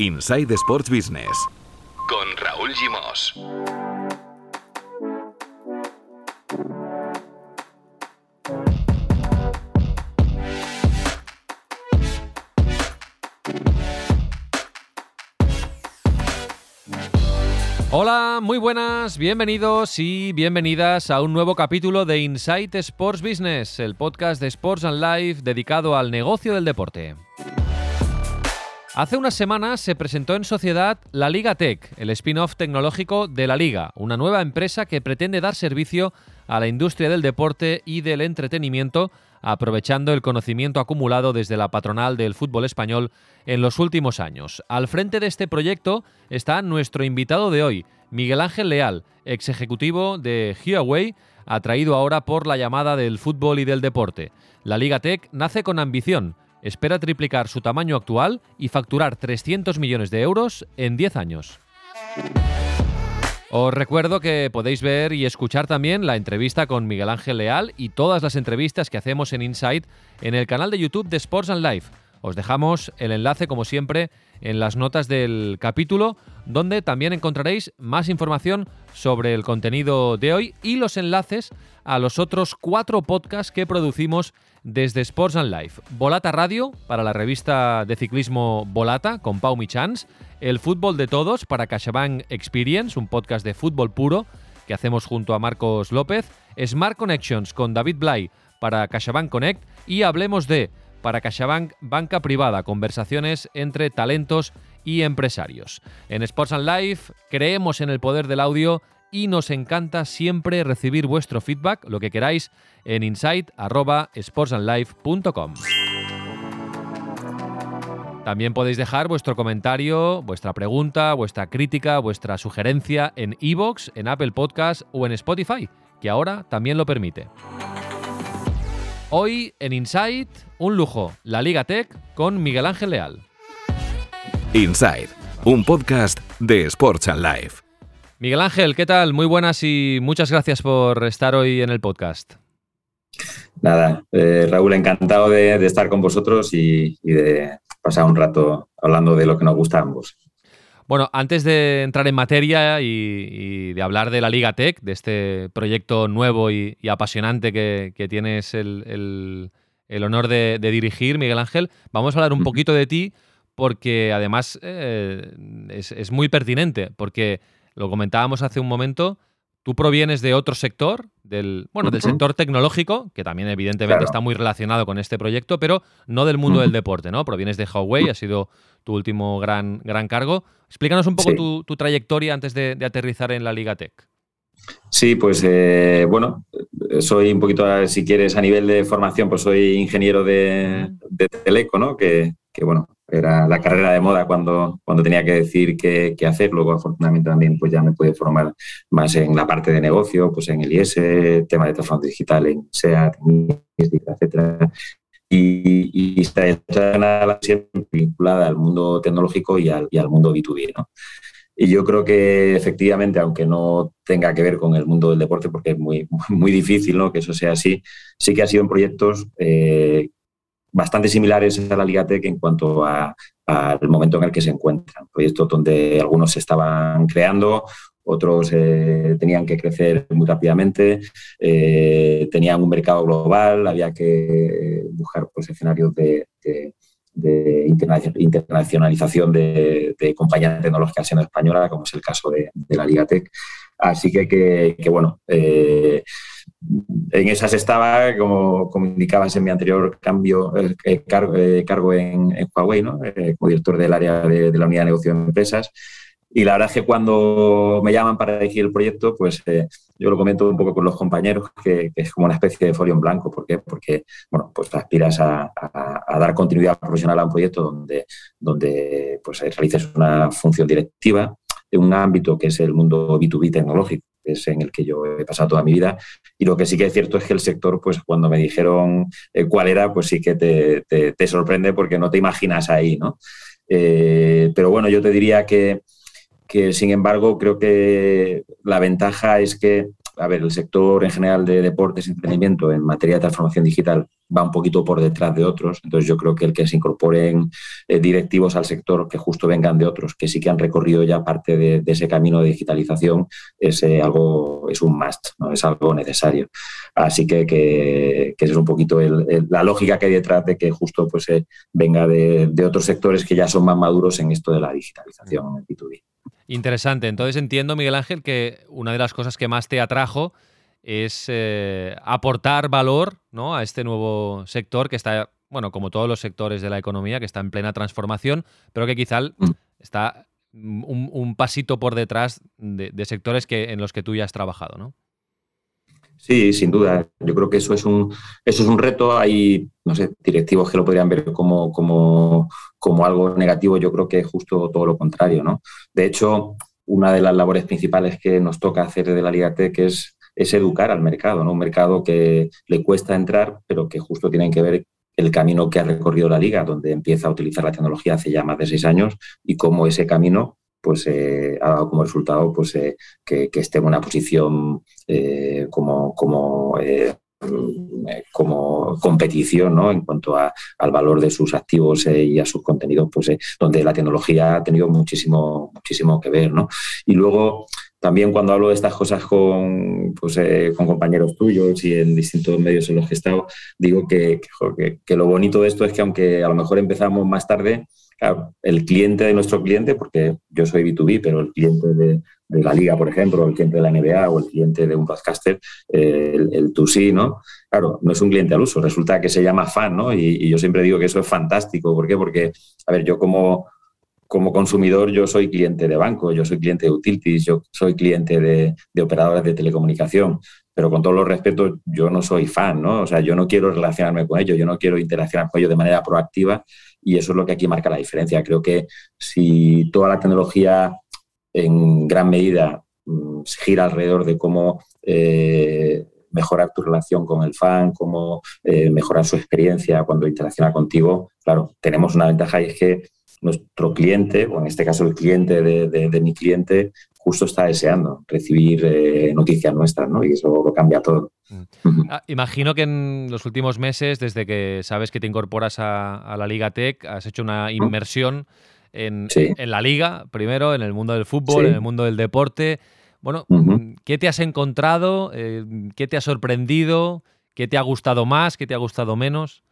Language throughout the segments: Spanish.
Inside Sports Business con Raúl Gimos. Hola, muy buenas, bienvenidos y bienvenidas a un nuevo capítulo de Insight Sports Business, el podcast de Sports and Life dedicado al negocio del deporte. Hace unas semanas se presentó en sociedad la Liga Tech, el spin-off tecnológico de la Liga, una nueva empresa que pretende dar servicio a la industria del deporte y del entretenimiento, aprovechando el conocimiento acumulado desde la patronal del fútbol español en los últimos años. Al frente de este proyecto está nuestro invitado de hoy, Miguel Ángel Leal, ex ejecutivo de Huawei, atraído ahora por la llamada del fútbol y del deporte. La Liga Tech nace con ambición espera triplicar su tamaño actual y facturar 300 millones de euros en 10 años. Os recuerdo que podéis ver y escuchar también la entrevista con Miguel Ángel Leal y todas las entrevistas que hacemos en Insight en el canal de YouTube de Sports and Life. Os dejamos el enlace, como siempre, en las notas del capítulo, donde también encontraréis más información sobre el contenido de hoy y los enlaces a los otros cuatro podcasts que producimos desde Sports and Life. Volata Radio, para la revista de ciclismo Volata, con Pau Michans. El Fútbol de Todos, para CaixaBank Experience, un podcast de fútbol puro que hacemos junto a Marcos López. Smart Connections, con David Blay, para CaixaBank Connect. Y Hablemos de para CaixaBank Banca Privada, conversaciones entre talentos y empresarios. En Sports and Life creemos en el poder del audio y nos encanta siempre recibir vuestro feedback, lo que queráis, en insight.sportsandlife.com. También podéis dejar vuestro comentario, vuestra pregunta, vuestra crítica, vuestra sugerencia en iVoox, en Apple Podcast o en Spotify, que ahora también lo permite. Hoy en Insight, un lujo, la Liga Tech con Miguel Ángel Leal. Inside, un podcast de Sports and Life. Miguel Ángel, ¿qué tal? Muy buenas y muchas gracias por estar hoy en el podcast. Nada, eh, Raúl, encantado de, estar con vosotros y, de pasar un rato hablando de lo que nos gusta a ambos. Bueno, antes de entrar en materia y, de hablar de la Liga Tech, de este proyecto nuevo y, apasionante que, tienes el, honor de, dirigir, Miguel Ángel, vamos a hablar un poquito de ti porque además eh, es, muy pertinente, porque lo comentábamos hace un momento, tú provienes de otro sector, del, bueno, del sector tecnológico, que también evidentemente está muy relacionado con este proyecto, pero no del mundo del deporte, ¿no? Provienes de Huawei, ha sido tu último gran, gran cargo. Explícanos un poco tu, trayectoria antes de, aterrizar en la Liga Tech. Sí, pues eh, bueno, soy un poquito, si quieres, a nivel de formación, pues soy ingeniero de, Teleco, ¿no? Que, bueno, era la carrera de moda cuando, cuando tenía que decir qué, hacer. Luego, afortunadamente, también pues ya me pude formar más en la parte de negocio, pues en el IS, tema de transformación digital en SEAT, etcétera y, y está siempre vinculada al mundo tecnológico y al, y al mundo B2B. ¿no? Y yo creo que efectivamente, aunque no tenga que ver con el mundo del deporte, porque es muy, muy difícil ¿no? que eso sea así, sí que ha sido en proyectos eh, bastante similares a la Liga Tech en cuanto al momento en el que se encuentran. Proyectos donde algunos se estaban creando, otros eh, tenían que crecer muy rápidamente, eh, tenían un mercado global, había que buscar pues, escenarios de, internacionalización de, compañías tecnológicas en española, como es el caso de, la Liga Tech. Así que, que, bueno, eh, en esas estaba, como, como, indicabas en mi anterior cambio, cargo, en, Huawei, ¿no? como director del área de, la unidad de negocio de empresas. Y la verdad es que cuando me llaman para dirigir el proyecto, pues eh, yo lo comento un poco con los compañeros, que, es como una especie de folio en blanco. ¿Por qué? Porque, bueno, pues aspiras a, dar continuidad profesional a un proyecto donde, donde pues, realices una función directiva de un ámbito que es el mundo B2B tecnológico, que es en el que yo he pasado toda mi vida. Y lo que sí que es cierto es que el sector, pues cuando me dijeron eh, cuál era, pues sí que te, te, sorprende porque no te imaginas ahí, ¿no? Eh, pero bueno, yo te diría que que sin embargo creo que la ventaja es que, a ver, el sector en general de deportes y entretenimiento en materia de transformación digital va un poquito por detrás de otros. Entonces yo creo que el que se incorporen eh, directivos al sector que justo vengan de otros, que sí que han recorrido ya parte de, ese camino de digitalización, es eh, algo, es un must, es algo necesario. Así que, que, esa es un poquito la lógica que hay detrás de que justo pues, eh, venga de, de, otros sectores que ya son más maduros en esto de la digitalización en el B2B. Interesante. Entonces entiendo, Miguel Ángel, que una de las cosas que más te atrajo es eh, aportar valor ¿no? a este nuevo sector que está, bueno, como todos los sectores de la economía, que está en plena transformación, pero que quizá mm. está un, pasito por detrás de, sectores que, en los que tú ya has trabajado, ¿no? Sí, sin duda. Yo creo que eso es un, eso es un reto. Hay, no sé, directivos que lo podrían ver como, como, como algo negativo. Yo creo que es justo todo lo contrario, ¿no? De hecho, una de las labores principales que nos toca hacer de la Liga Tech es es educar al mercado, ¿no? Un mercado que le cuesta entrar, pero que justo tienen que ver el camino que ha recorrido la liga, donde empieza a utilizar la tecnología hace ya más de seis años y cómo ese camino pues eh, ha dado como resultado pues eh, que, esté en una posición eh, como, como competición ¿no? en cuanto al valor de sus activos y a sus contenidos, pues donde la tecnología ha tenido muchísimo, muchísimo que ver. ¿no? Y luego también cuando hablo de estas cosas con, pues, con compañeros tuyos y en distintos medios en los que he estado, digo que, que, lo bonito de esto es que aunque a lo mejor empezamos más tarde, el cliente de nuestro cliente, porque yo soy B2B, pero el cliente de, la liga, por ejemplo, el cliente de la NBA o el cliente de un podcaster, el, el 2C, ¿no? Claro, no es un cliente al uso, resulta que se llama fan, ¿no? Y, yo siempre digo que eso es fantástico. ¿Por qué? Porque, a ver, yo como como consumidor yo soy cliente de banco, yo soy cliente de utilities, yo soy cliente de, de, operadores de telecomunicación, pero con todos los respetos yo no soy fan, ¿no? O sea, yo no quiero relacionarme con ellos, yo no quiero interaccionar con ellos de manera proactiva y eso es lo que aquí marca la diferencia. Creo que si toda la tecnología en gran medida mm, gira alrededor de cómo eh, mejorar tu relación con el fan, cómo eh, mejorar su experiencia cuando interacciona contigo, claro, tenemos una ventaja y es que nuestro cliente, o en este caso el cliente de, mi cliente, justo está deseando recibir eh, noticias nuestras, ¿no? Y eso lo cambia todo. Mm. Ah, imagino que en los últimos meses, desde que sabes que te incorporas a, la Liga Tech, has hecho una inmersión en, la liga, primero, en el mundo del fútbol, en el mundo del deporte. Bueno, ¿qué te has encontrado? Eh, ¿Qué te ha sorprendido? ¿Qué te ha gustado más? ¿Qué te ha gustado menos?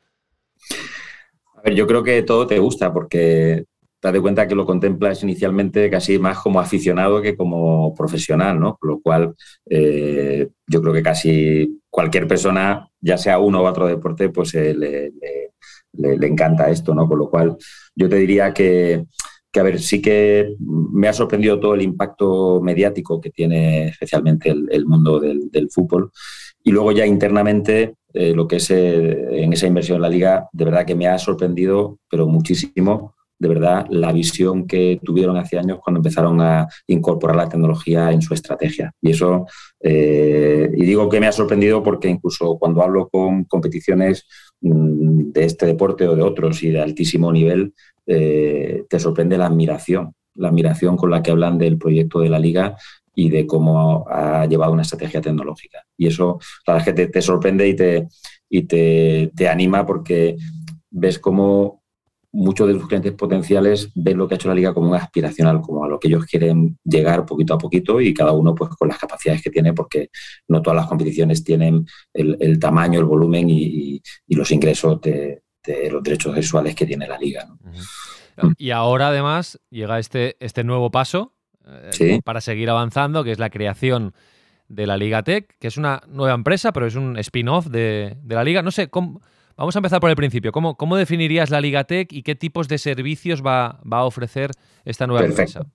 Yo creo que todo te gusta porque te das cuenta que lo contemplas inicialmente casi más como aficionado que como profesional, ¿no? Con lo cual, eh, yo creo que casi cualquier persona, ya sea uno u otro deporte, pues eh, le, encanta esto, ¿no? Con lo cual, yo te diría que, a ver, sí que me ha sorprendido todo el impacto mediático que tiene especialmente el, mundo del, fútbol. Y luego ya internamente eh, lo que es eh, en esa inversión en la liga, de verdad que me ha sorprendido, pero muchísimo, de verdad, la visión que tuvieron hace años cuando empezaron a incorporar la tecnología en su estrategia. Y eso, eh, y digo que me ha sorprendido porque incluso cuando hablo con competiciones mm, de este deporte o de otros y de altísimo nivel, te sorprende la admiración, la admiración con la que hablan del proyecto de la liga y de cómo ha llevado una estrategia tecnológica. Y eso, la verdad es que te, sorprende y, te, y te, anima porque ves cómo muchos de tus clientes potenciales ven lo que ha hecho la liga como un aspiracional, como a lo que ellos quieren llegar poquito a poquito y cada uno pues con las capacidades que tiene, porque no todas las competiciones tienen el, tamaño, el volumen y, los ingresos de, los derechos sexuales que tiene la liga. Y ahora además llega este, este nuevo paso eh, para seguir avanzando, que es la creación de la Liga Tech, que es una nueva empresa, pero es un spin-off de, la Liga. No sé, vamos a empezar por el principio. ¿Cómo, ¿Cómo, definirías la Liga Tech y qué tipos de servicios va, a ofrecer esta nueva empresa?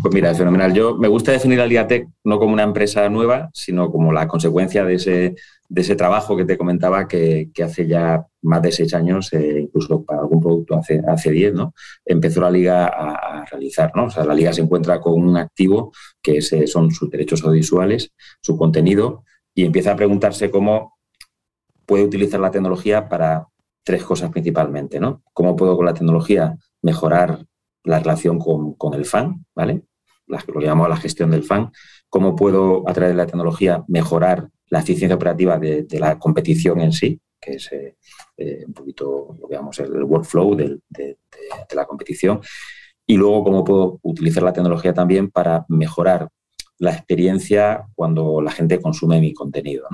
Pues mira, es fenomenal. Yo me gusta definir la Liga Tech no como una empresa nueva, sino como la consecuencia de ese, de ese trabajo que te comentaba que, hace ya más de seis años, eh, incluso para algún producto hace, hace diez, ¿no? empezó la liga a, realizar. ¿no? O sea, la liga se encuentra con un activo que eh, son sus derechos audiovisuales, su contenido, y empieza a preguntarse cómo puede utilizar la tecnología para tres cosas principalmente. ¿no? ¿Cómo puedo con la tecnología mejorar la relación con, con el fan? ¿vale? lo que llamamos la gestión del fan. ¿Cómo puedo, a través de la tecnología, mejorar la eficiencia operativa de, la competición en sí, que es eh, eh, un poquito, digamos, el workflow de, la competición. Y luego cómo puedo utilizar la tecnología también para mejorar la experiencia cuando la gente consume mi contenido,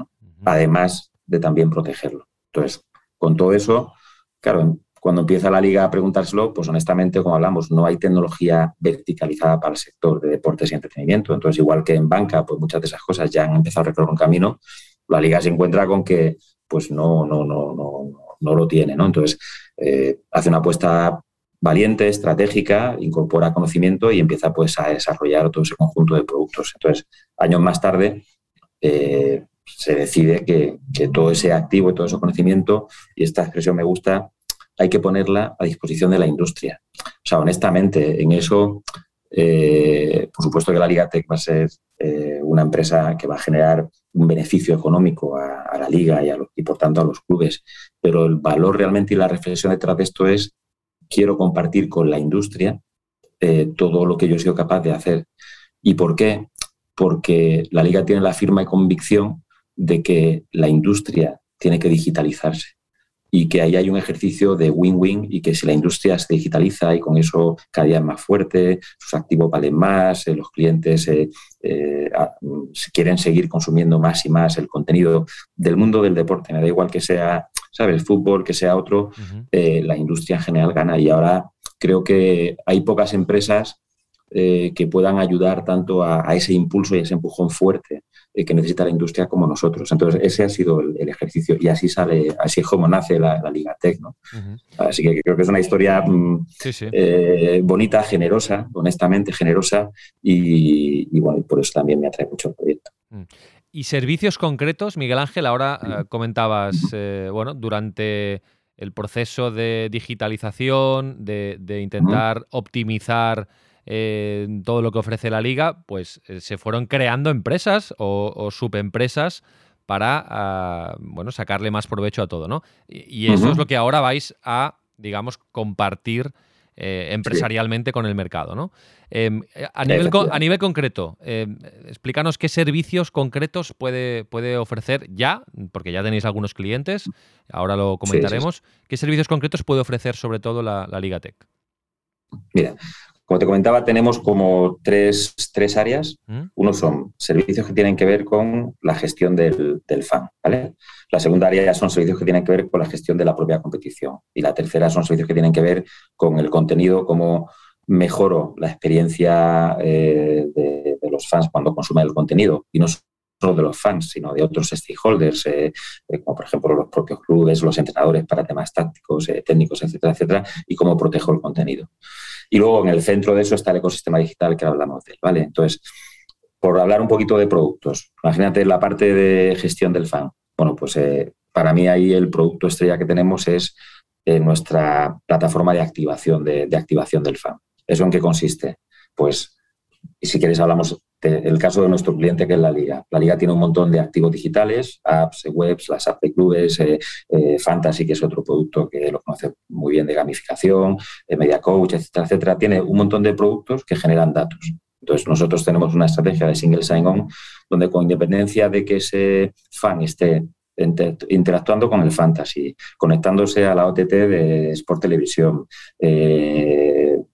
además de también protegerlo. Entonces, con todo eso, claro, cuando empieza la liga a preguntárselo, pues honestamente, como hablamos, no hay tecnología verticalizada para el sector de deportes y entretenimiento. Entonces, igual que en banca, pues muchas de esas cosas ya han empezado a recorrer un camino, la liga se encuentra con que pues no, no, no, no, no lo tiene. Entonces, eh, hace una apuesta valiente, estratégica, incorpora conocimiento y empieza pues a desarrollar todo ese conjunto de productos. Entonces, años más tarde, eh, se decide que, todo ese activo y todo ese conocimiento, y esta expresión me gusta, hay que ponerla a disposición de la industria. O sea, honestamente, en eso, eh, por supuesto que la Liga Tech va a ser eh, una empresa que va a generar un beneficio económico a, la liga y, y, por tanto a los clubes, pero el valor realmente y la reflexión detrás de esto es quiero compartir con la industria eh, todo lo que yo he sido capaz de hacer. ¿Y por qué? Porque la liga tiene la firma y convicción de que la industria tiene que digitalizarse y que ahí hay un ejercicio de win-win y que si la industria se digitaliza y con eso cada día es más fuerte, sus activos valen más, eh, los clientes eh, eh, quieren seguir consumiendo más y más el contenido del mundo del deporte, me da igual que sea, ¿sabes?, fútbol, que sea otro, la industria en general gana y ahora creo que hay pocas empresas que puedan ayudar tanto a, ese impulso y ese empujón fuerte eh, que necesita la industria como nosotros. Entonces, ese ha sido el, ejercicio y así sale, así es como nace la, Liga Tech. ¿no? Así que creo que es una historia mm, eh, bonita, generosa, honestamente generosa y, bueno, por eso también me atrae mucho el proyecto. Mm. Y servicios concretos, Miguel Ángel, ahora eh, comentabas, bueno, durante el proceso de digitalización, de, intentar optimizar todo lo que ofrece la liga, pues eh, se fueron creando empresas o, subempresas para ah, bueno, sacarle más provecho a todo, ¿no? Y, eso es lo que ahora vais a, digamos, compartir eh, empresarialmente con el mercado, ¿no? Em, eh, a, nivel a, nivel concreto, em, explícanos qué servicios concretos puede, puede ofrecer ya, porque ya tenéis algunos clientes, ahora lo comentaremos, qué servicios concretos puede ofrecer sobre todo la, la Liga Tech. Mira, como te comentaba, tenemos como tres, áreas. ¿Mm? Uno son servicios que tienen que ver con la gestión del, fan. ¿vale? La segunda área son servicios que tienen que ver con la gestión de la propia competición. Y la tercera son servicios que tienen que ver con el contenido, cómo mejoro la experiencia eh, de, los fans cuando consumen el contenido. Y no solo de los fans, sino de otros stakeholders, eh, eh, como por ejemplo los propios clubes, los entrenadores para temas tácticos, técnicos, etcétera, etcétera, y cómo protejo el contenido. Y luego en el centro de eso está el ecosistema digital que hablamos de él, ¿vale? Entonces, por hablar un poquito de productos, imagínate la parte de gestión del fan. Bueno, pues eh, para mí ahí el producto estrella que tenemos es eh, nuestra plataforma de activación, de, activación del fan. ¿Eso en qué consiste? Pues, si quieres hablamos del caso de nuestro cliente que es la Liga. La Liga tiene un montón de activos digitales, apps, webs, las apps de clubes, eh, eh, Fantasy, que es otro producto que lo conoce muy bien de gamificación, eh, Media Coach, etcétera, etcétera. Tiene un montón de productos que generan datos. Entonces, nosotros tenemos una estrategia de single sign-on donde con independencia de que ese fan esté interactuando con el fantasy, conectándose a la OTT de Sport Televisión,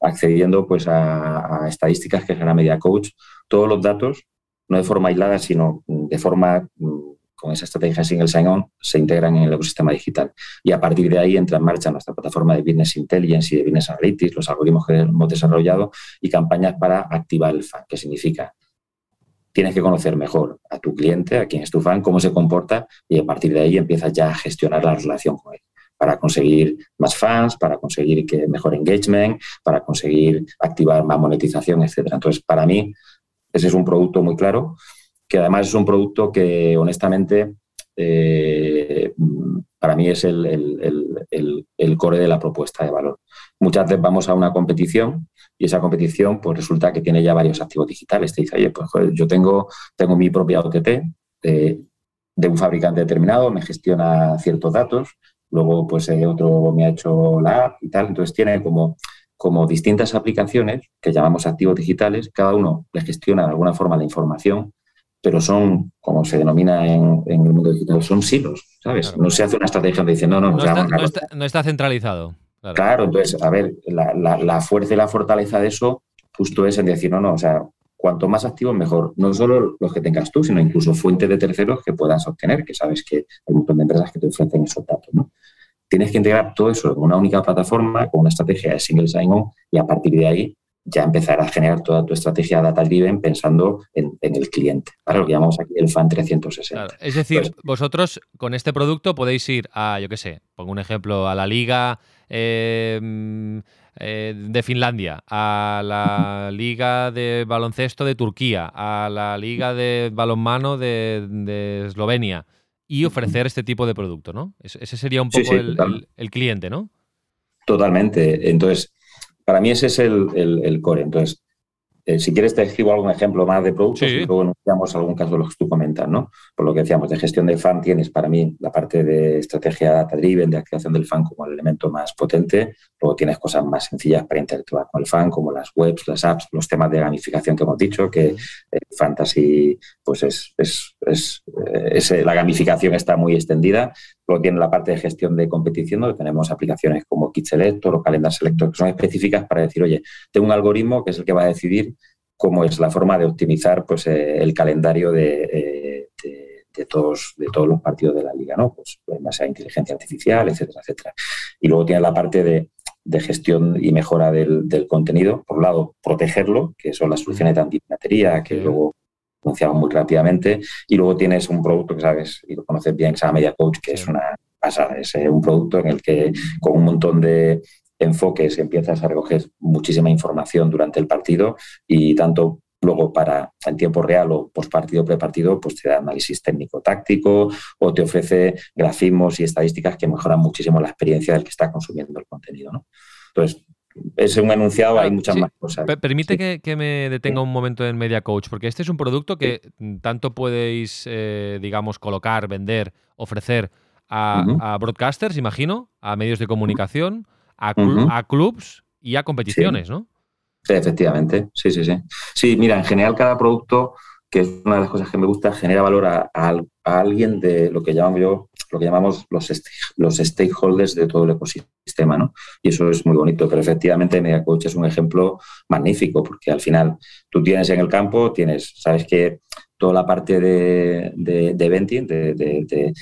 accediendo pues a, estadísticas que genera Media Coach, todos los datos, no de forma aislada, sino de forma mm, con esa estrategia single sign-on, se integran en el ecosistema digital. Y a partir de ahí entra en marcha nuestra plataforma de Business Intelligence y de Business Analytics, los algoritmos que hemos desarrollado y campañas para activar el fan, que significa tienes que conocer mejor a tu cliente, a quién es tu fan, cómo se comporta y a partir de ahí empiezas ya a gestionar la relación con él para conseguir más fans, para conseguir que mejor engagement, para conseguir activar más monetización, etcétera. Entonces, para mí, ese es un producto muy claro, que además es un producto que honestamente eh, para mí es el, core de la propuesta de valor. Muchas veces vamos a una competición y esa competición pues resulta que tiene ya varios activos digitales. Te dice, oye, pues yo tengo, tengo mi propia OTT eh, de un fabricante determinado, me gestiona ciertos datos, luego pues eh, otro me ha hecho la app y tal, entonces tiene como como distintas aplicaciones que llamamos activos digitales, cada uno le gestiona de alguna forma la información pero son, como se denomina en, el mundo digital, son silos, ¿sabes? No se hace una estrategia diciendo, no, no, no, está, no, está, centralizado. Claro. entonces, a ver, la, fuerza y la fortaleza de eso justo es en decir, no, no, o sea, cuanto más activos mejor, no solo los que tengas tú, sino incluso fuentes de terceros que puedas obtener, que sabes que hay un montón de empresas que te ofrecen esos datos, ¿no? Tienes que integrar todo eso en una única plataforma con una estrategia de single sign-on y a partir de ahí ya empezar a generar toda tu estrategia data-driven pensando en, el cliente, para lo que llamamos aquí el FAN 360. Es decir, vosotros con este producto podéis ir a, yo qué sé, pongo un ejemplo, a la liga em, eh, de Finlandia, a la liga de baloncesto de Turquía, a la liga de balonmano de, Eslovenia y ofrecer este tipo de producto, ¿no? Ese sería un poco el cliente, ¿no? Totalmente. Entonces, para mí ese es el, core. Entonces, eh, si quieres te escribo algún ejemplo más de productos y luego anunciamos algún caso de los que tú comentas, ¿no? Por lo que decíamos, de gestión de fan tienes para mí la parte de estrategia data-driven, de activación del fan como el elemento más potente. Luego tienes cosas más sencillas para interactuar con el fan, como las webs, las apps, los temas de gamificación que hemos dicho, que Fantasy, pues es, es, eh, la gamificación está muy extendida. Luego tiene la parte de gestión de competición, donde tenemos aplicaciones como Kit Selector o Calendar Selector, que son específicas para decir, oye, tengo un algoritmo que es el que va a decidir cómo es la forma de optimizar pues, eh, el calendario eh, de, todos, de todos los partidos de la liga, ¿no? Pues en base a inteligencia artificial, etcétera, etcétera. Y luego tiene la parte de, gestión y mejora del, contenido. Por un lado, protegerlo, que son las soluciones de antipatería, que luego anunciamos muy rápidamente. Y luego tienes un producto que sabes y lo conoces bien, que se llama Media Coach, que es una pasada. Es eh, un producto en el que con un montón de enfoques empiezas a recoger muchísima información durante el partido y tanto luego para en tiempo real o postpartido, prepartido, pues te da análisis técnico-táctico o te ofrece grafismos y estadísticas que mejoran muchísimo la experiencia del que está consumiendo el contenido. ¿no? Entonces, es un enunciado, hay muchas más cosas. Permite que, me detenga un momento en Media Coach, porque este es un producto que tanto podéis, eh, digamos, colocar, vender, ofrecer a, broadcasters, imagino, a medios de comunicación, a, clubs y a competiciones, ¿no? Sí, efectivamente, sí, sí, sí. Sí, mira, en general cada producto, que es una de las cosas que me gusta, genera valor a, a alguien de lo que llamo yo lo que llamamos los, los stakeholders de todo el ecosistema, ¿no? Y eso es muy bonito, pero efectivamente MediaCoach es un ejemplo magnífico, porque al final tú tienes en el campo, tienes, sabes que toda la parte de, de, de venting, de, de,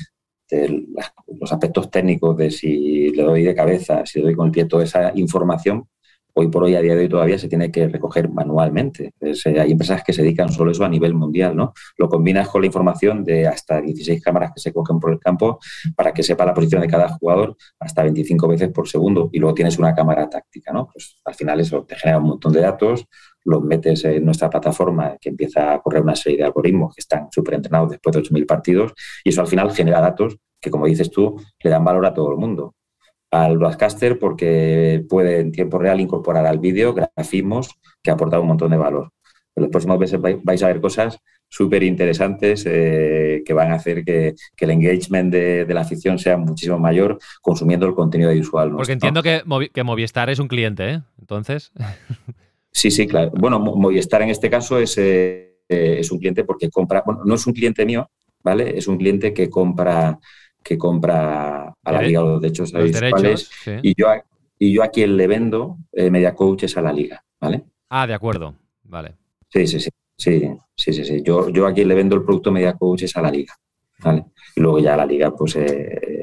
los aspectos técnicos de si le doy de cabeza, si le doy con el pie, toda esa información, hoy por hoy, a día de hoy, todavía se tiene que recoger manualmente. Eh, hay empresas que se dedican solo a eso a nivel mundial, ¿no? Lo combinas con la información de hasta 16 cámaras que se cogen por el campo para que sepa la posición de cada jugador hasta 25 veces por segundo y luego tienes una cámara táctica, ¿no? Pues al final eso te genera un montón de datos, los metes en nuestra plataforma que empieza a correr una serie de algoritmos que están súper entrenados después de 8.000 partidos y eso al final genera datos que, como dices tú, le dan valor a todo el mundo al broadcaster porque puede en tiempo real incorporar al vídeo grafismos que aportan un montón de valor. En los próximos meses vais a ver cosas súper interesantes eh, que van a hacer que, el engagement de, la afición sea muchísimo mayor consumiendo el contenido visual. Porque entiendo que, Movistar es un cliente, ¿eh? Entonces. Sí, sí, claro. Bueno, Movistar en este caso es, eh, es un cliente porque compra, bueno, no es un cliente mío, ¿vale? Es un cliente que compra que compra a la liga los derechos audiovisuales y, yo a, y yo a quien le vendo eh, Media Coach es a la liga, ¿vale? Ah, de acuerdo, vale. Sí, sí, sí, sí, sí, sí, sí. Yo, yo a quien le vendo el producto Media Coach es a la liga, ¿vale? Y luego ya la liga pues eh,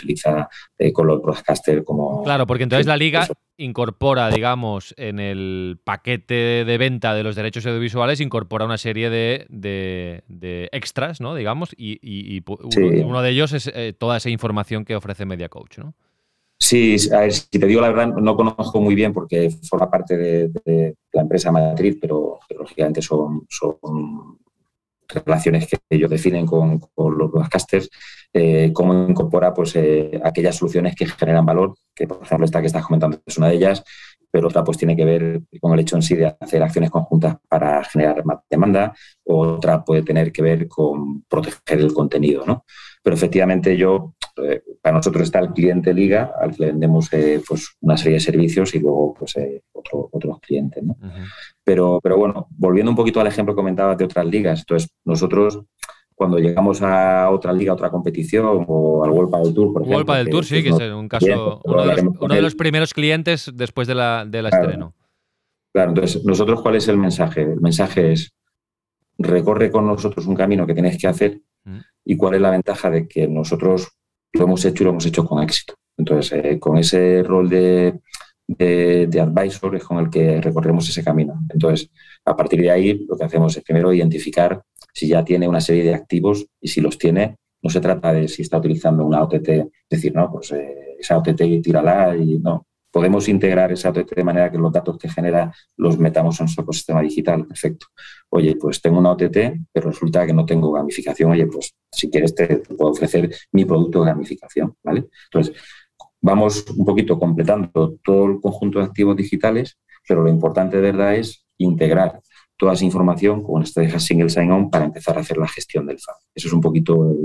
lo utiliza eh, con los broadcasters como... Claro, porque entonces la liga incorpora, digamos, en el paquete de venta de los derechos audiovisuales, incorpora una serie de, extras, ¿no? Digamos, y, uno, de ellos es eh, toda esa información que ofrece Media Coach, ¿no? Sí, a ver, si te digo la verdad, no conozco muy bien porque forma parte de, la empresa matriz, pero, lógicamente son, son relaciones que ellos definen con, los broadcasters, eh, cómo incorpora pues, eh, aquellas soluciones que generan valor, que por ejemplo esta que estás comentando es una de ellas, pero otra pues tiene que ver con el hecho en sí de hacer acciones conjuntas para generar más demanda, otra puede tener que ver con proteger el contenido, ¿no? Pero efectivamente yo eh, para nosotros está el cliente liga, al que le vendemos eh, pues una serie de servicios y luego pues otros clientes. ¿no? pero, pero bueno, volviendo un poquito al ejemplo que comentabas de otras ligas, entonces nosotros cuando llegamos a otra liga, a otra competición o al World del Tour, por ejemplo. World del Tour, sí, que es un caso, uno, de los, primeros clientes después de la, de la estreno. Claro, entonces, nosotros, ¿cuál es el mensaje? El mensaje es, recorre con nosotros un camino que tienes que hacer mm. y cuál es la ventaja de que nosotros lo hemos hecho y lo hemos hecho con éxito. Entonces, eh, con ese rol de, de, de, advisor es con el que recorremos ese camino. Entonces, a partir de ahí, lo que hacemos es primero identificar si ya tiene una serie de activos y si los tiene, no se trata de si está utilizando una OTT, decir, no, pues eh, esa OTT tírala y no. Podemos integrar esa OTT de manera que los datos que genera los metamos en nuestro ecosistema digital. Perfecto. Oye, pues tengo una OTT, pero resulta que no tengo gamificación. Oye, pues si quieres te, puedo ofrecer mi producto de gamificación, ¿vale? Entonces, vamos un poquito completando todo el conjunto de activos digitales, pero lo importante de verdad es integrar toda esa información con esta single sign-on para empezar a hacer la gestión del FAM. Eso es un poquito...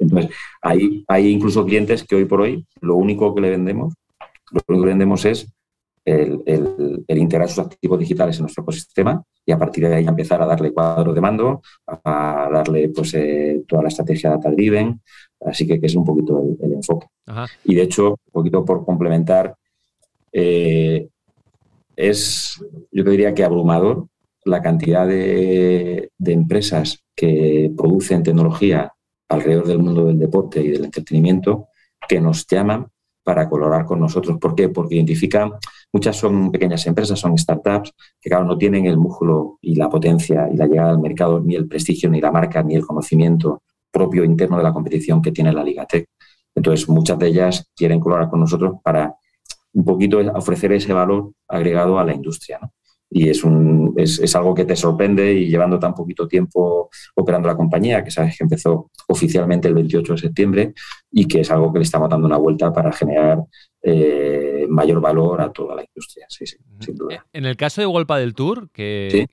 entonces, hay, hay incluso clientes que hoy por hoy lo único que le vendemos, lo único que vendemos es el, integrar sus activos digitales en nuestro ecosistema y a partir de ahí empezar a darle cuadro de mando, a darle pues eh, toda la estrategia data driven, así que, que es un poquito el, enfoque. Y de hecho, un poquito por complementar, eh, es, yo diría que abrumador la cantidad de, empresas que producen tecnología alrededor del mundo del deporte y del entretenimiento que nos llaman para colaborar con nosotros. ¿Por qué? Porque identifican, muchas son pequeñas empresas, son startups, que claro, no tienen el músculo y la potencia y la llegada al mercado, ni el prestigio, ni la marca, ni el conocimiento propio interno de la competición que tiene la Liga Tech. Entonces, muchas de ellas quieren colaborar con nosotros para un poquito ofrecer ese valor agregado a la industria. ¿no? y es, un, es, es, algo que te sorprende y llevando tan poquito tiempo operando la compañía, que sabes que empezó oficialmente el 28 de septiembre y que es algo que le estamos dando una vuelta para generar eh, mayor valor a toda la industria, sí, sí, sin duda. En el caso de Golpa del Tour, que,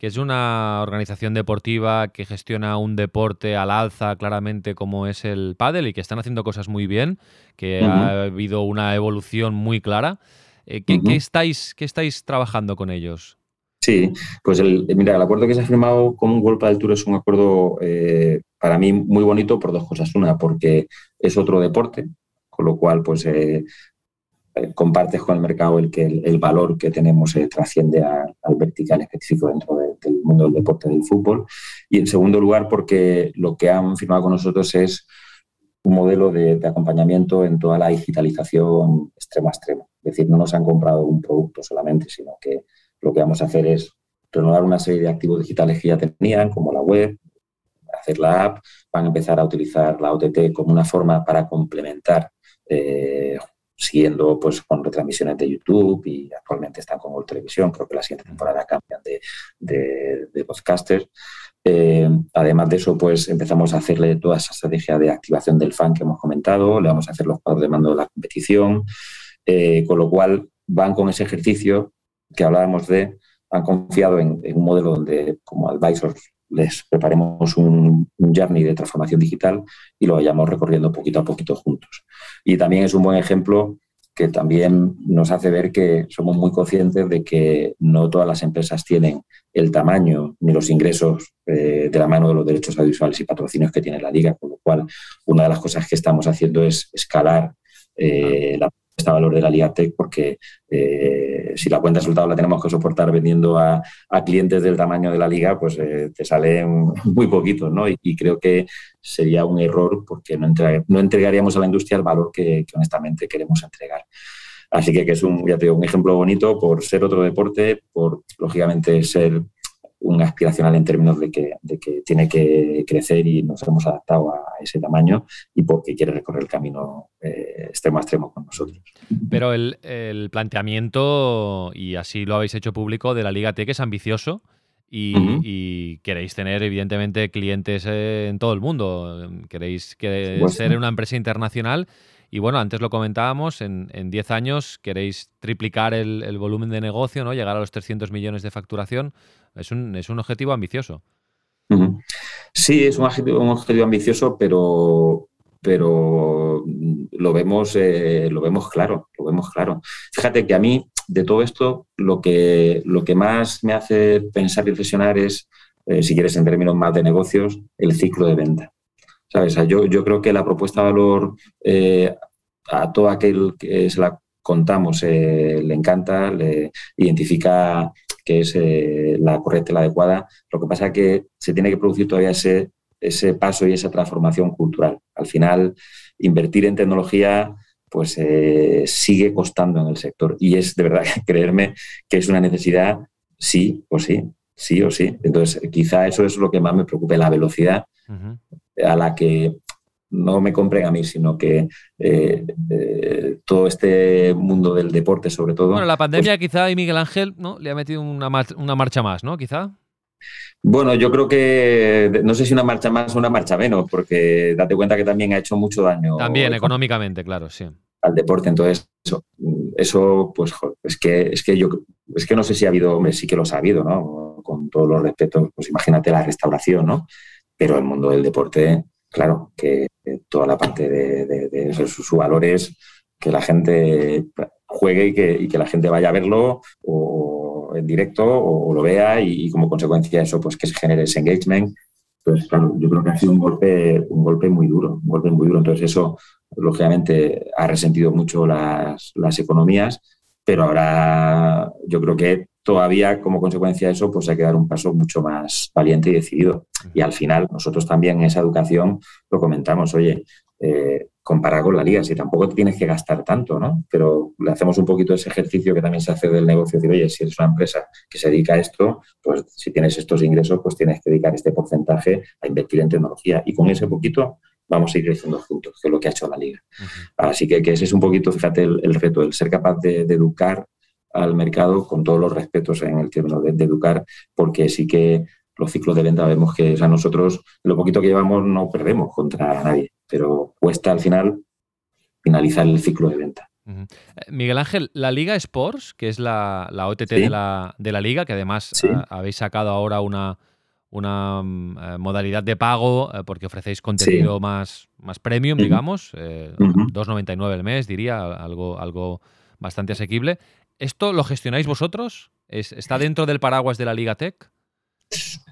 que es una organización deportiva que gestiona un deporte al alza claramente como es el pádel y que están haciendo cosas muy bien, que ha habido una evolución muy clara. Eh, ¿qué, estáis, ¿Qué estáis trabajando con ellos? Sí, pues el, mira, el acuerdo que se ha firmado con un golpe del Tour es un acuerdo eh, para mí muy bonito por dos cosas. Una, porque es otro deporte, con lo cual pues eh, compartes con el mercado el que el, valor que tenemos trasciende al vertical específico dentro del mundo del deporte del fútbol. Y en segundo lugar, porque lo que han firmado con nosotros es un modelo de, acompañamiento en toda la digitalización extrema a extremo. Es decir, no nos han comprado un producto solamente, sino que lo que vamos a hacer es renovar una serie de activos digitales que ya tenían, como la web, hacer la app, van a empezar a utilizar la OTT como una forma para complementar, eh, siguiendo pues, con retransmisiones de YouTube y actualmente están con Televisión, creo que la siguiente temporada cambian de, de, de podcasters. Eh, además de eso, pues empezamos a hacerle toda esa estrategia de activación del fan que hemos comentado, le vamos a hacer los cuadros de mando de la competición, eh, con lo cual van con ese ejercicio que hablábamos de, han confiado en, un modelo donde como advisors les preparemos un, un, journey de transformación digital y lo vayamos recorriendo poquito a poquito juntos. Y también es un buen ejemplo que también nos hace ver que somos muy conscientes de que no todas las empresas tienen el tamaño ni los ingresos eh, de la mano de los derechos audiovisuales y patrocinios que tiene la liga, con lo cual una de las cosas que estamos haciendo es escalar eh, la valor de la Liga Tech porque eh, si la cuenta de resultados la tenemos que soportar vendiendo a, clientes del tamaño de la liga, pues eh, te sale muy poquito, ¿no? Y, creo que sería un error porque no, entregaríamos a la industria el valor que, honestamente queremos entregar. Así que, que es un, ya te un ejemplo bonito por ser otro deporte, por lógicamente ser un aspiracional en términos de que, de que tiene que crecer y nos hemos adaptado a ese tamaño y porque quiere recorrer el camino eh, extremo a extremo con nosotros. Pero el, planteamiento, y así lo habéis hecho público, de la Liga Tech es ambicioso. Y, queréis tener, evidentemente, clientes eh, en todo el mundo. Queréis que ser una empresa internacional. Y bueno, antes lo comentábamos, en 10 años queréis triplicar el, volumen de negocio, ¿no? llegar a los 300 millones de facturación. Es un, es un objetivo ambicioso. Sí, es un objetivo, un objetivo ambicioso, pero pero lo vemos, eh, lo vemos claro, lo vemos claro. Fíjate que a mí, de todo esto, lo que, lo que más me hace pensar y reflexionar es, eh, si quieres en términos más de negocios, el ciclo de venta. ¿Sabes? yo, yo creo que la propuesta de valor eh, a todo aquel que se la contamos le encanta, le identifica que es la correcta y la adecuada. Lo que pasa es que se tiene que producir todavía ese ese paso y esa transformación cultural. Al final, invertir en tecnología pues eh, sigue costando en el sector y es de verdad creerme que es una necesidad sí o sí, sí o sí. Entonces, quizá eso es lo que más me preocupa, la velocidad a la que no me compren a mí, sino que eh, eh, todo este mundo del deporte, sobre todo. Bueno, la pandemia pues quizá y Miguel Ángel ¿no? le ha metido una, una marcha más, ¿no? Quizá. Bueno, yo creo que no sé si una marcha más o una marcha menos, porque date cuenta que también ha hecho mucho daño. También, económicamente, claro, sí. Al deporte. Entonces, eso, eso pues es que es que yo es que no sé si ha habido, sí que lo ha habido, ¿no? Con todos los respetos, pues imagínate la restauración, ¿no? Pero el mundo del deporte, claro, que toda la parte de, sus valores, que la gente juegue y que, y que la gente vaya a verlo o en directo o, lo vea y, como consecuencia de eso, pues que se genere ese engagement. Entonces, claro, yo creo que ha sido un golpe, un golpe muy duro, un golpe muy duro. Entonces, eso, lógicamente, ha resentido mucho las, las economías, pero ahora yo creo que todavía como consecuencia de eso, pues hay que dar un paso mucho más valiente y decidido. Y al final, nosotros también en esa educación lo comentamos, oye, eh, comparar con la liga, si tampoco tienes que gastar tanto, ¿no? Pero le hacemos un poquito ese ejercicio que también se hace del negocio, decir, oye, si eres una empresa que se dedica a esto, pues si tienes estos ingresos, pues tienes que dedicar este porcentaje a invertir en tecnología. Y con ese poquito vamos a ir creciendo juntos, que es lo que ha hecho la liga. Así que, ese es un poquito, fíjate, el, reto, el ser capaz de, educar al mercado con todos los respetos en el término de, de educar, porque sí que los ciclos de venta vemos que a nosotros lo poquito que llevamos no perdemos contra nadie, pero cuesta al final finalizar el ciclo de venta. Eh, Miguel Ángel, la Liga Sports, que es la, OTT de, la, liga, que además habéis sacado ahora una, una mm, eh, modalidad de pago eh, porque ofrecéis contenido más, más premium, digamos, 2,99 el mes, diría, algo, algo bastante asequible. ¿Esto lo gestionáis vosotros? ¿Está dentro del paraguas de la Liga Tech?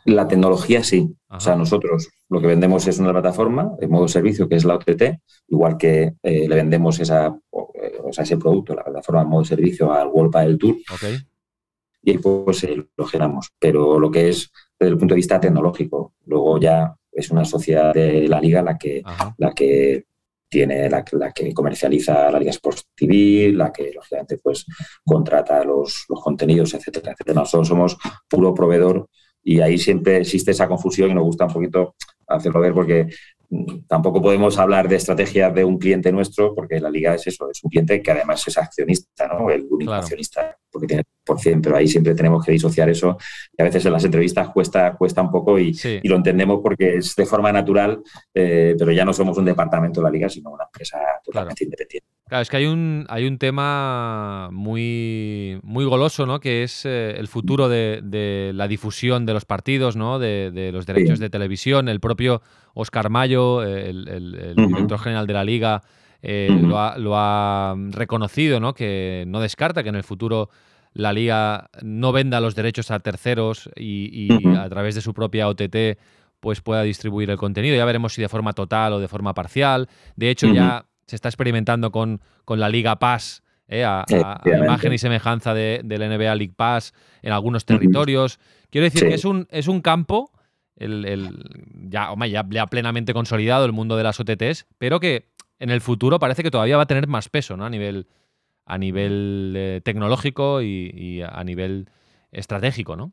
La tecnología sí. O sea, nosotros lo que vendemos es una plataforma de modo servicio que es la OTT, igual que eh, le vendemos esa, o sea, ese producto, la plataforma de modo servicio al World del Tour. Y pues eh, lo generamos. Pero lo que es desde el punto de vista tecnológico, luego ya es una sociedad de la liga la que, la que tiene la, que comercializa la Liga Sports TV, la que lógicamente pues contrata los, los contenidos, etcétera, etcétera. Nosotros somos puro proveedor y ahí siempre existe esa confusión y nos gusta un poquito hacerlo ver porque mm, tampoco podemos hablar de estrategia de un cliente nuestro porque la liga es eso, es un cliente que además es accionista, ¿no? El único accionista porque tiene por cien, pero ahí siempre tenemos que disociar eso y a veces en las entrevistas cuesta, cuesta un poco y, lo entendemos porque es de forma natural, eh, pero ya no somos un departamento de la liga, sino una empresa totalmente independiente. Claro, es que hay un, hay un tema muy, muy goloso, ¿no? Que es eh, el futuro de, la difusión de los partidos, ¿no? De, los derechos de televisión. El propio Oscar Mayo, el, director general de la liga, eh, lo, ha, reconocido, ¿no? Que no descarta que en el futuro la liga no venda los derechos a terceros y, a través de su propia OTT pues pueda distribuir el contenido. Ya veremos si de forma total o de forma parcial. De hecho, ya se está experimentando con, con la Liga Pass, eh, a, imagen y semejanza de, del NBA League Pass en algunos territorios. Quiero decir que es un, es un campo el, ya, ya, plenamente consolidado el mundo de las OTTs, pero que en el futuro parece que todavía va a tener más peso ¿no? a nivel, a nivel eh, tecnológico y, a nivel estratégico, ¿no?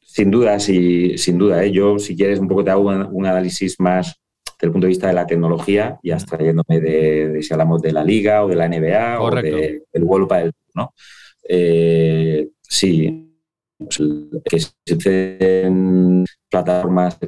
Sin duda, sí, sin duda. ¿eh? Yo, si quieres, un poco te hago un análisis más desde el punto de vista de la tecnología y abstrayéndome de, de, si hablamos de la Liga o de la NBA o del World del ¿no? Eh, sí, pues, que se en plataformas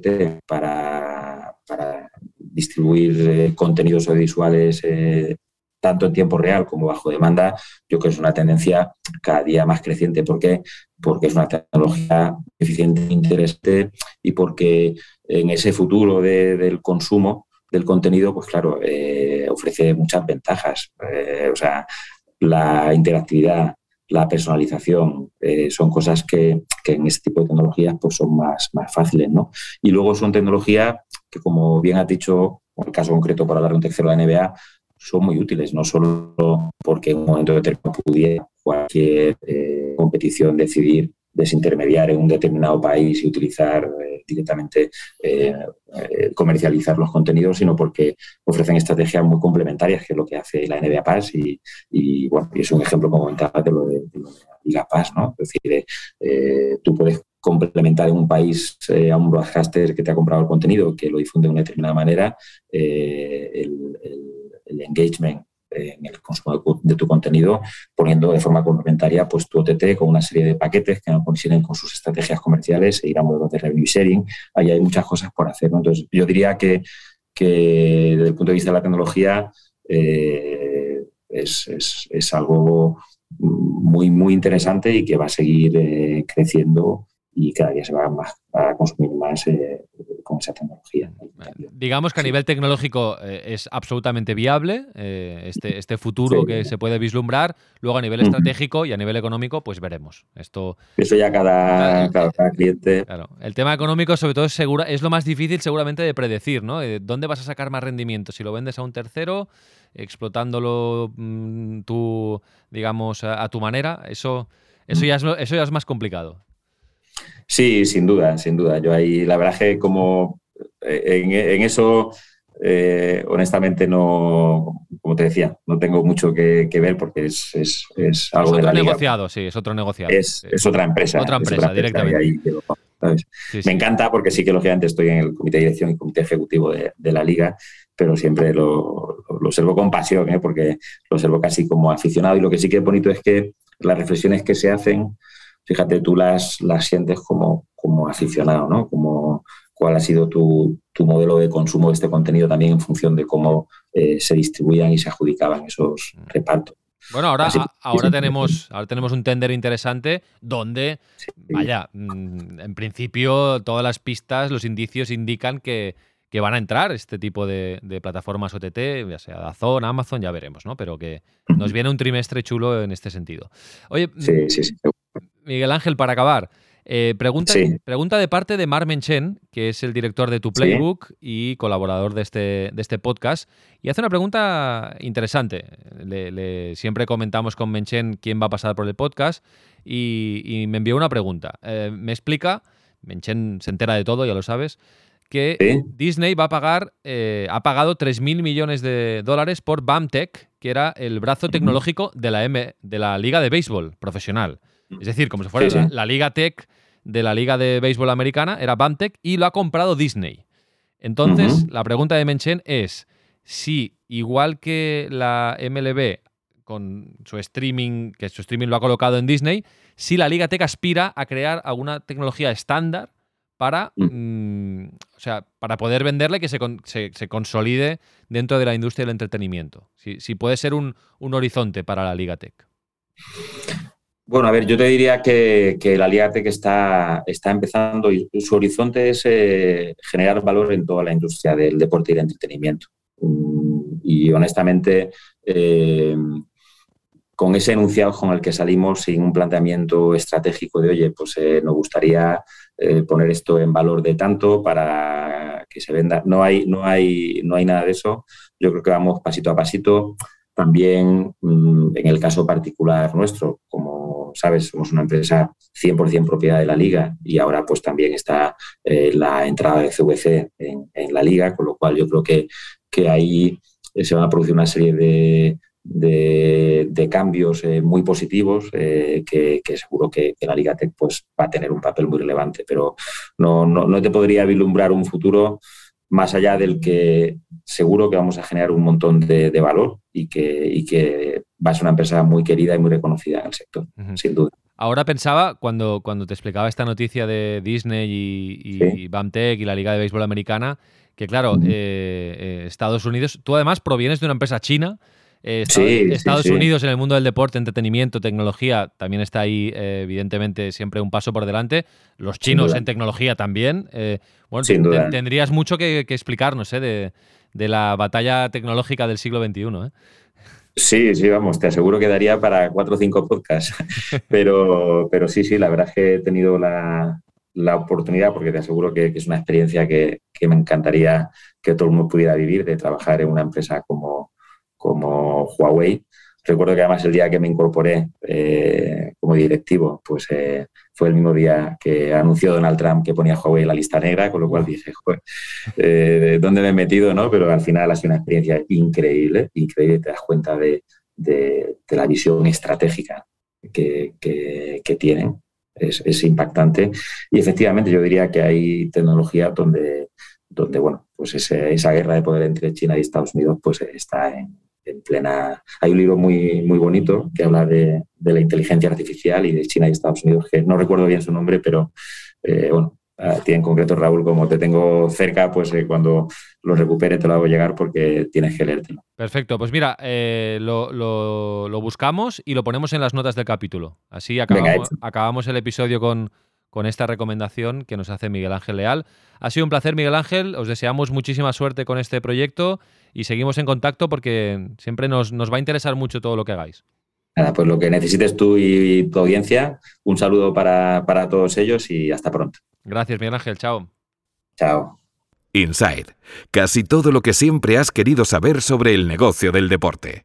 para, para distribuir eh, contenidos audiovisuales eh, tanto en tiempo real como bajo demanda, yo creo que es una tendencia cada día más creciente. ¿Por qué? Porque es una tecnología eficiente, interesante y porque en ese futuro del consumo, del contenido, pues claro, eh, ofrece muchas ventajas. O sea, la interactividad, la personalización, eh, son cosas que, en este tipo de tecnologías pues son más, más fáciles, ¿no? Y luego son tecnologías que, como bien has dicho, en el caso concreto para de un tercero de la NBA, son muy útiles, no solo porque en un momento determinado pudiera cualquier competición decidir desintermediar en un determinado país y utilizar eh, directamente, eh, eh, comercializar los contenidos, sino porque ofrecen estrategias muy complementarias, que es lo que hace la NBA Pass y, bueno, y es un ejemplo, como comentaba, de lo de, la Liga Pass, ¿no? Es decir, tú puedes complementar en un país a un broadcaster que te ha comprado el contenido, que lo difunde de una determinada manera, el engagement en el consumo de, tu contenido, poniendo de forma complementaria pues, tu OTT con una serie de paquetes que no coinciden con sus estrategias comerciales e ir a modelos de revenue sharing. Ahí hay muchas cosas por hacer. Entonces, yo diría que, que, desde el punto de vista de la tecnología eh, es, es, es, algo muy, muy interesante y que va a seguir eh, creciendo y cada día se va a consumir más eh, con esa tecnología. Digamos que a nivel tecnológico eh, es absolutamente viable eh, este, este futuro que se puede vislumbrar. Luego a nivel estratégico y a nivel económico, pues veremos. Esto, Eso ya cada, cada, cliente. Claro. El tema económico, sobre todo, es, segura, es lo más difícil seguramente de predecir, ¿no? ¿Dónde vas a sacar más rendimiento? Si lo vendes a un tercero, explotándolo mm, tú, digamos, a, tu manera, eso, eso, ya es, eso ya es más complicado. Sí, sin duda, sin duda. Yo ahí, la verdad que como eh, en, eso, eh, honestamente, no, como te decía, no tengo mucho que, ver porque es, es, es algo de la negociado, sí, es otro negociado. Es, otra empresa. Otra empresa, directamente. Me encanta porque sí que lógicamente estoy en el comité de dirección y comité ejecutivo de, la liga, pero siempre lo, lo, observo con pasión, ¿eh? porque lo observo casi como aficionado y lo que sí que es bonito es que las reflexiones que se hacen fíjate, tú las, las sientes como, como aficionado, ¿no? Como cuál ha sido tu, modelo de consumo de este contenido también en función de cómo eh, se distribuían y se adjudicaban esos mm. repartos. Bueno, ahora, ahora, tenemos, ahora tenemos un tender interesante donde, vaya, mm, en principio todas las pistas, los indicios indican que, que van a entrar este tipo de, plataformas OTT, ya sea Dazón, Amazon, ya veremos, ¿no? Pero que nos viene un trimestre chulo en este sentido. Oye, sí, sí, sí. Miguel Ángel, para acabar, eh, pregunta, pregunta de parte de Mar Menchen, que es el director de Tu Playbook y colaborador de este, de este podcast, y hace una pregunta interesante. Le, siempre comentamos con Menchen quién va a pasar por el podcast y, me envió una pregunta. Eh, me explica, Menchen se entera de todo, ya lo sabes, que Disney va a pagar, eh, ha pagado 3.000 millones de dólares por BAMTech, que era el brazo tecnológico de la, M, de la Liga de Béisbol profesional. Es decir, como si fuera La, Liga Tech de la Liga de Béisbol Americana, era BAMTech y lo ha comprado Disney. Entonces, la pregunta de Menchen es si, igual que la MLB con su streaming, que su streaming lo ha colocado en Disney, si la Liga Tech aspira a crear alguna tecnología estándar para, mm. Mm, o sea, para poder venderle que se, se, consolide dentro de la industria del entretenimiento. Si, puede ser un, un horizonte para la Liga Tech. Bueno, a ver, yo te diría que, la Liga está, está empezando y su horizonte es eh, generar valor en toda la industria del deporte y del entretenimiento. Mm, y honestamente, eh, con ese enunciado con el que salimos sin un planteamiento estratégico de, oye, pues eh, nos gustaría poner esto en valor de tanto para que se venda. No hay, no, hay, no hay nada de eso. Yo creo que vamos pasito a pasito. También mm, en el caso particular nuestro, como sabes, somos una empresa 100% propiedad de la liga y ahora pues también está eh, la entrada de CVC en, la liga, con lo cual yo creo que, que ahí eh, se van a producir una serie de, de, cambios eh, muy positivos que, seguro que, la Liga Tech pues, va a tener un papel muy relevante, pero no, no, no te podría vislumbrar un futuro más allá del que seguro que vamos a generar un montón de, valor y que, que va a ser una empresa muy querida y muy reconocida en el sector, sin duda. Ahora pensaba, cuando, cuando te explicaba esta noticia de Disney y, BAMTech y la Liga de Béisbol Americana, que claro, eh, eh, Estados Unidos, tú además provienes de una empresa china, eh, Estados, Unidos en el mundo del deporte, entretenimiento, tecnología, también está ahí, evidentemente, siempre un paso por delante. Los chinos en tecnología también. bueno, tendrías mucho que, explicarnos de, de la batalla tecnológica del siglo XXI. ¿eh? Sí, sí, vamos, te aseguro que daría para cuatro o cinco podcasts. pero, pero sí, sí, la verdad es que he tenido la, oportunidad, porque te aseguro que, es una experiencia que, me encantaría que todo el mundo pudiera vivir, de trabajar en una empresa como, como Huawei. Recuerdo que además el día que me incorporé eh, como directivo, pues eh, fue el mismo día que anunció Donald Trump que ponía Huawei en la lista negra, con lo cual dije, joder, eh, ¿dónde me he metido? ¿no? Pero al final ha sido una experiencia increíble, increíble, te das cuenta de, la visión estratégica que, tienen. Es, impactante. Y efectivamente yo diría que hay tecnología donde, donde bueno, pues esa guerra de poder entre China y Estados Unidos pues está en, en plena... Hay un libro muy, muy bonito que habla de, la inteligencia artificial y de China y Estados Unidos, que no recuerdo bien su nombre, pero eh, bueno, tiene en concreto Raúl, como te tengo cerca, pues eh, cuando lo recupere te lo hago llegar porque tienes que leértelo. Perfecto, pues mira, eh, lo, buscamos y lo ponemos en las notas del capítulo. Así acabamos, acabamos el episodio con, con esta recomendación que nos hace Miguel Ángel Leal. Ha sido un placer, Miguel Ángel. Os deseamos muchísima suerte con este proyecto y seguimos en contacto porque siempre nos, va a interesar mucho todo lo que hagáis. Nada, pues lo que necesites tú y tu audiencia, un saludo para, para todos ellos y hasta pronto. Gracias, Miguel Ángel. Chao. Chao. Inside. Casi todo lo que siempre has querido saber sobre el negocio del deporte.